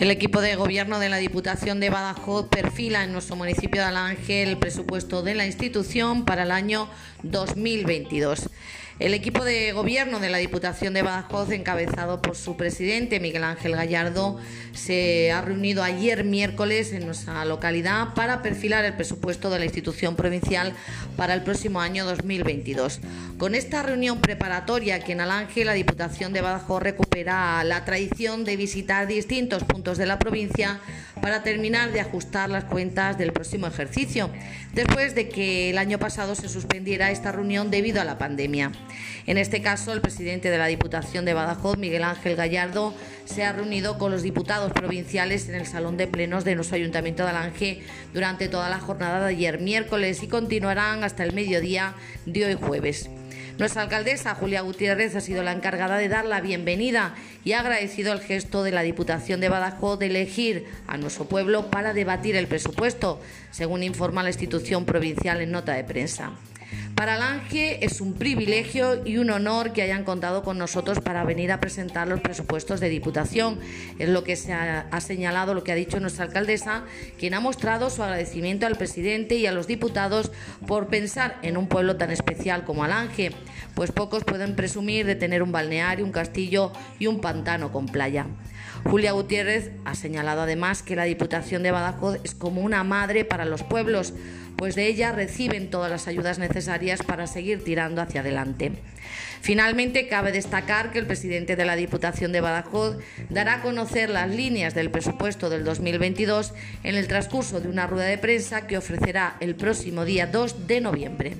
El equipo de gobierno de la Diputación de Badajoz perfila en nuestro municipio de Alange el presupuesto de la institución para el año 2022. El equipo de gobierno de la Diputación de Badajoz, encabezado por su presidente Miguel Ángel Gallardo, se ha reunido ayer miércoles en nuestra localidad para perfilar el presupuesto de la institución provincial para el próximo año 2022. Con esta reunión preparatoria que en Alange la Diputación de Badajoz recupera la tradición de visitar distintos puntos de la provincia para terminar de ajustar las cuentas del próximo ejercicio, después de que el año pasado se suspendiera esta reunión debido a la pandemia. En este caso, el presidente de la Diputación de Badajoz, Miguel Ángel Gallardo, se ha reunido con los diputados provinciales en el Salón de Plenos de nuestro Ayuntamiento de Alange durante toda la jornada de ayer miércoles y continuarán hasta el mediodía de hoy jueves. Nuestra alcaldesa, Julia Gutiérrez, ha sido la encargada de dar la bienvenida y ha agradecido el gesto de la Diputación de Badajoz de elegir a nuestro pueblo para debatir el presupuesto, según informa la institución provincial en nota de prensa. Para Lange es un privilegio y un honor que hayan contado con nosotros para venir a presentar los presupuestos de Diputación. Es lo que se ha, ha, señalado, lo que ha dicho nuestra alcaldesa, quien ha mostrado su agradecimiento al presidente y a los diputados por pensar en un pueblo tan especial como Alange, pues pocos pueden presumir de tener un balneario, un castillo y un pantano con playa. Julia Gutiérrez ha señalado además que la Diputación de Badajoz es como una madre para los pueblos, pues de ella reciben todas las ayudas para seguir tirando hacia adelante. Finalmente, cabe destacar que el presidente de la Diputación de Badajoz dará a conocer las líneas del presupuesto del 2022 en el transcurso de una rueda de prensa que ofrecerá el próximo día 2 de noviembre.